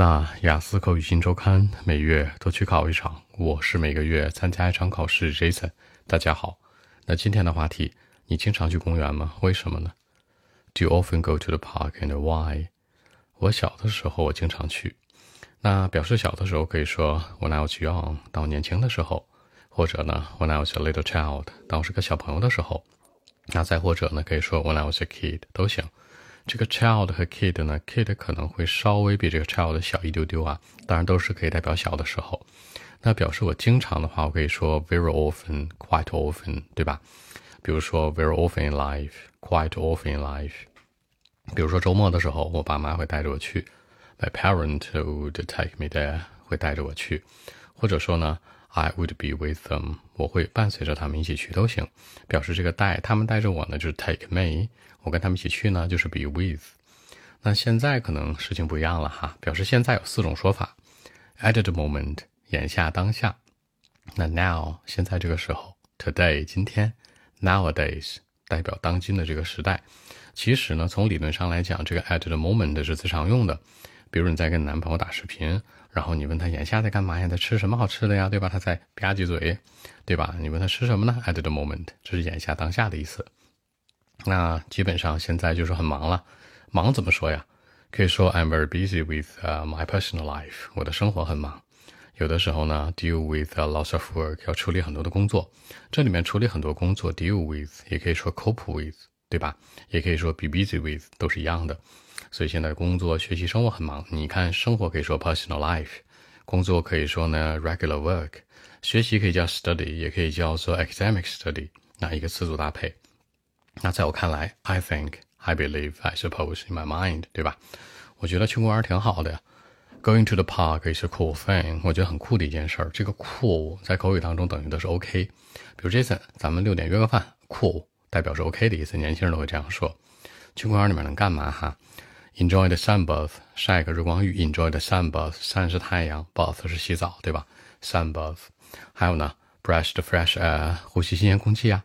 那雅思口语新周刊每月都去考一场，我是每个月参加一场考试。Jason，大家好。那今天的话题，你经常去公园吗？为什么呢？Do you often go to the park and why？我小的时候我经常去。那表示小的时候可以说 When I was young，当我年轻的时候，或者呢 When I was a little child，当我是个小朋友的时候。那再或者呢，可以说 When I was a kid 都行。这个 child 和 kid 呢，kid 可能会稍微比这个 child 小一丢丢啊，当然都是可以代表小的时候。那表示我经常的话，我可以说 very often，quite often，对吧？比如说 very often in life，quite often in life。比如说周末的时候，我爸妈会带着我去，my parent would take me there，会带着我去，或者说呢，I would be with them，我会伴随着他们一起去都行。表示这个带他们带着我呢，就是 take me。我跟他们一起去呢，就是 be with。那现在可能事情不一样了哈，表示现在有四种说法：at the moment，眼下当下；那 now，现在这个时候；today，今天；nowadays，代表当今的这个时代。其实呢，从理论上来讲，这个 at the moment 是最常用的。比如你在跟男朋友打视频，然后你问他眼下在干嘛呀？在吃什么好吃的呀？对吧？他在吧唧嘴，对吧？你问他吃什么呢？at the moment，这是眼下当下的意思。那基本上现在就是很忙了，忙怎么说呀？可以说 I'm very busy with my personal life，我的生活很忙。有的时候呢，deal with a lot of work，要处理很多的工作。这里面处理很多工作，deal with 也可以说 cope with，对吧？也可以说 be busy with，都是一样的。所以现在工作、学习、生活很忙。你看，生活可以说 personal life，工作可以说呢 regular work，学习可以叫 study，也可以叫做 academic study，那一个词组搭配。那在我看来，I think, I believe, I suppose in my mind，对吧？我觉得去公园挺好的。Going to the park is a cool thing，我觉得很酷的一件事儿。这个 cool 在口语当中等于的是 OK。比如 Jason，咱们六点约个饭，cool 代表是 OK 的意思，年轻人都会这样说。去公园里面能干嘛哈？Enjoy the sun bath，晒个日光浴。Enjoy the sun bath，sun 是太阳，bath 是洗澡，对吧？Sun bath。还有呢，brush the fresh air，呼吸新鲜空气呀。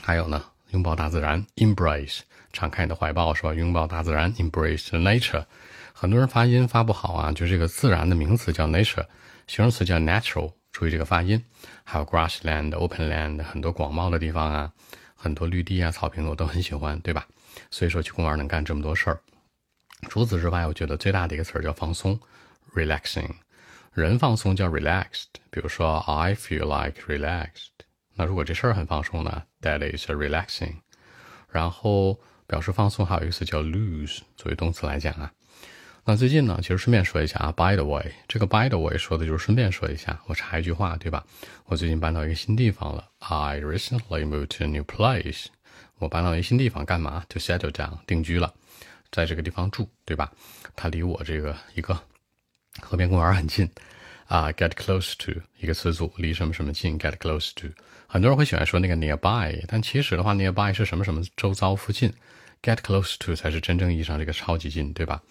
还有呢？拥抱大自然，embrace，敞开你的怀抱，是吧？拥抱大自然，embrace nature。很多人发音发不好啊，就这个自然的名词叫 nature，形容词叫 natural，注意这个发音。还有 grassland，open land，很多广袤的地方啊，很多绿地啊，草坪我都很喜欢，对吧？所以说去公园能干这么多事儿。除此之外，我觉得最大的一个词儿叫放松，relaxing。人放松叫 relaxed，比如说 I feel like relaxed。那如果这事儿很放松呢？That is relaxing。然后表示放松还有一个词叫 lose，作为动词来讲啊。那最近呢，其实顺便说一下啊，by the way，这个 by the way 说的就是顺便说一下，我插一句话，对吧？我最近搬到一个新地方了，I recently moved to a new place。我搬到一个新地方干嘛？To settle down，定居了，在这个地方住，对吧？它离我这个一个河边公园很近。啊，get close to 一个词组，离什么什么近，get close to。很多人会喜欢说那个 nearby，但其实的话，nearby 是什么什么周遭附近，get close to 才是真正意义上这个超级近，对吧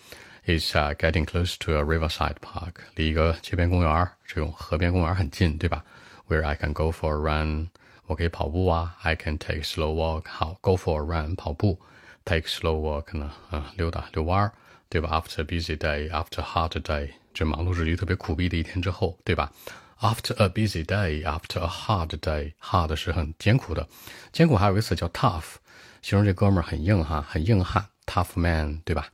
？It's getting close to a riverside park，离一个街边公园这种河边公园很近，对吧？Where I can go for a run，我可以跑步啊，I can take slow walk，好，go for a run 跑步 ，take slow walk 呢，啊，溜达遛弯儿，对吧？After a busy day，after a hard day。这忙碌日历特别苦逼的一天之后，对吧？After a busy day, after a hard day, hard 是很艰苦的，艰苦还有一个词叫 tough，形容这哥们儿很硬哈，很硬汉，tough man，对吧？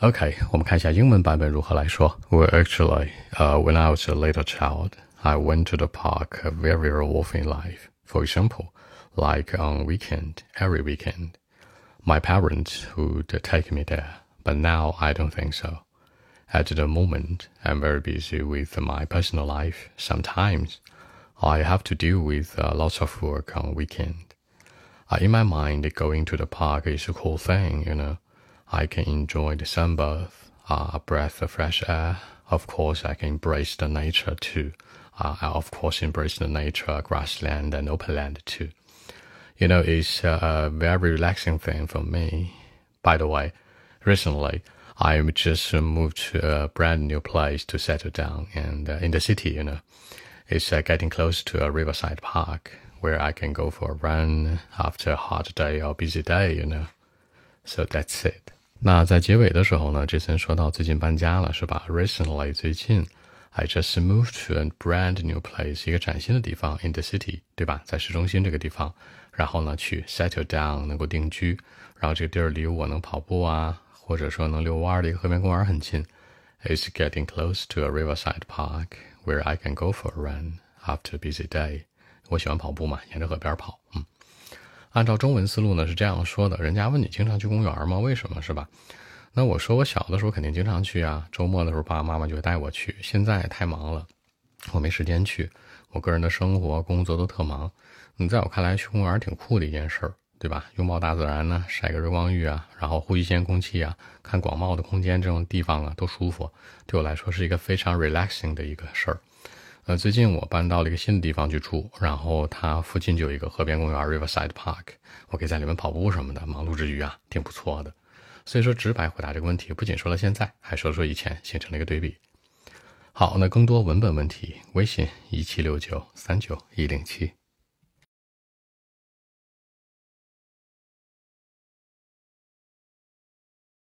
OK，我们看一下英文版本如何来说。Well, actually, uh, when I was a little child, I went to the park very, very often in life. For example, like on weekend, every weekend, my parents would take me there. But now I don't think so. At the moment, I'm very busy with my personal life. Sometimes I have to deal with uh, lots of work on weekend. Uh, in my mind, going to the park is a cool thing, you know. I can enjoy the sunbath, uh, a breath of fresh air. Of course, I can embrace the nature too. Uh, I of course embrace the nature, grassland and open land too. You know, it's a very relaxing thing for me. By the way, recently, I'm just moved to a brand new place to settle down, and uh, in the city, you know, it's uh, getting close to a riverside park where I can go for a run after a hot day or busy day, you know. So that's it. 那在结尾的时候呢，Jason 说到最近搬家了，是吧？Recently，最近 ，I just moved to a brand new place，一个崭新的地方，in the city，对吧？在市中心这个地方，然后呢，去 settle down，能够定居，然后这个地儿离我能跑步啊，或者说能遛弯儿的一个河边公园很近。It's getting close to a riverside park where I can go for a run after a busy day。我喜欢跑步嘛，沿着河边跑，嗯。按照中文思路呢是这样说的：人家问你经常去公园吗？为什么是吧？那我说我小的时候肯定经常去啊，周末的时候爸爸妈妈就会带我去。现在太忙了，我没时间去。我个人的生活工作都特忙。你在我看来去公园挺酷的一件事儿，对吧？拥抱大自然呢，晒个日光浴啊，然后呼吸新鲜空气啊，看广袤的空间，这种地方啊都舒服。对我来说是一个非常 relaxing 的一个事儿。呃，最近我搬到了一个新的地方去住，然后它附近就有一个河边公园 Riverside Park，我可以在里面跑步什么的，忙碌之余啊，挺不错的。所以说，直白回答这个问题，不仅说了现在，还说了说以前，形成了一个对比。好，那更多文本问题，微信一七六九三九一零七。